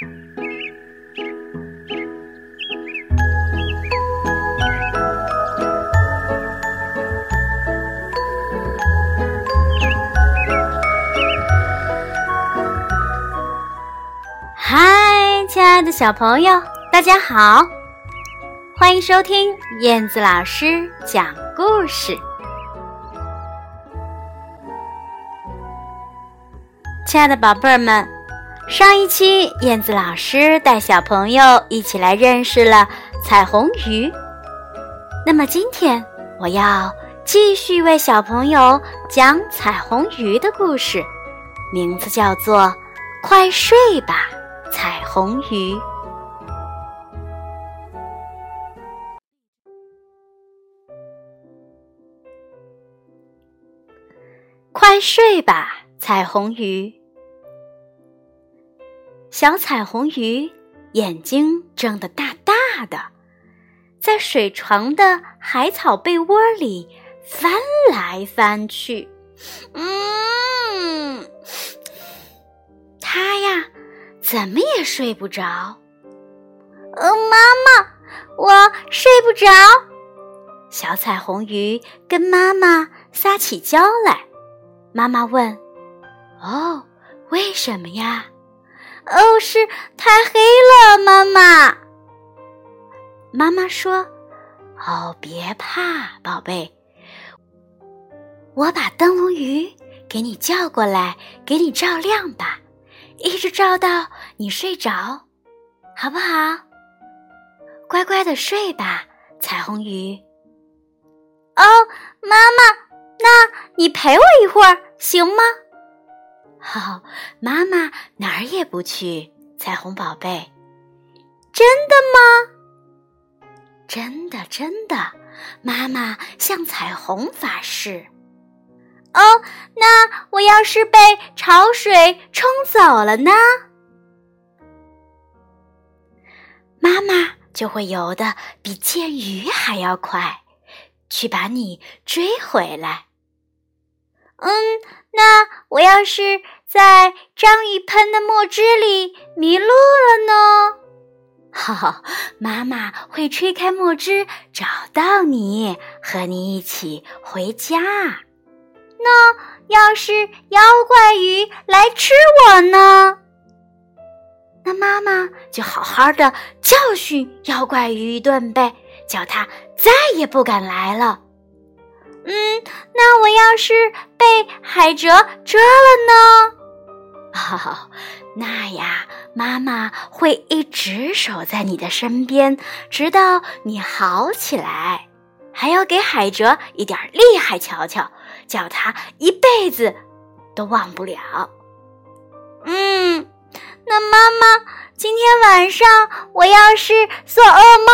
嗨，亲爱的小朋友，大家好，欢迎收听燕子老师讲故事。亲爱的宝贝儿们，上一期燕子老师带小朋友一起来认识了彩虹鱼，那么今天我要继续为小朋友讲彩虹鱼的故事，名字叫做《快睡吧》。彩虹鱼，快睡吧，彩虹鱼！小彩虹鱼眼睛睁得大大的，在水床的海草被窝里翻来翻去。嗯，它呀。怎么也睡不着。呃，妈妈，我睡不着。小彩虹鱼跟妈妈撒起娇来。妈妈问：“哦，为什么呀？”“哦，是太黑了，妈妈。”妈妈说：“哦，别怕，宝贝，我把灯笼鱼给你叫过来，给你照亮吧。”一直照到你睡着，好不好？乖乖的睡吧，彩虹鱼。哦，妈妈，那你陪我一会儿行吗？好，妈妈哪儿也不去，彩虹宝贝。真的吗？真的，真的，妈妈向彩虹发誓。哦，那我要是被潮水冲走了呢？妈妈就会游的比剑鱼还要快，去把你追回来。嗯，那我要是在章鱼喷的墨汁里迷路了呢？哈哈，妈妈会吹开墨汁找到你，和你一起回家。那要是妖怪鱼来吃我呢？那妈妈就好好的教训妖怪鱼一顿呗，叫它再也不敢来了。嗯，那我要是被海蜇蛰了呢？哦，那呀，妈妈会一直守在你的身边，直到你好起来。还要给海蜇一点厉害瞧瞧，叫他一辈子都忘不了。嗯，那妈妈，今天晚上我要是做噩梦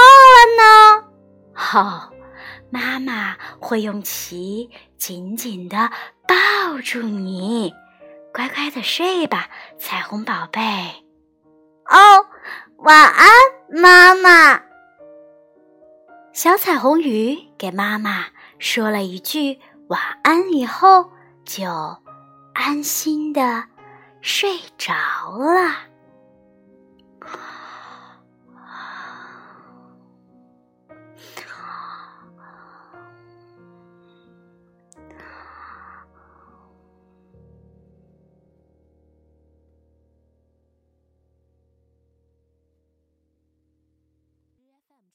会用鳍紧紧地抱住你，乖乖的睡吧，彩虹宝贝。哦，晚安，妈妈。小彩虹鱼给妈妈说了一句晚安以后，就安心的睡着了。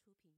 出品。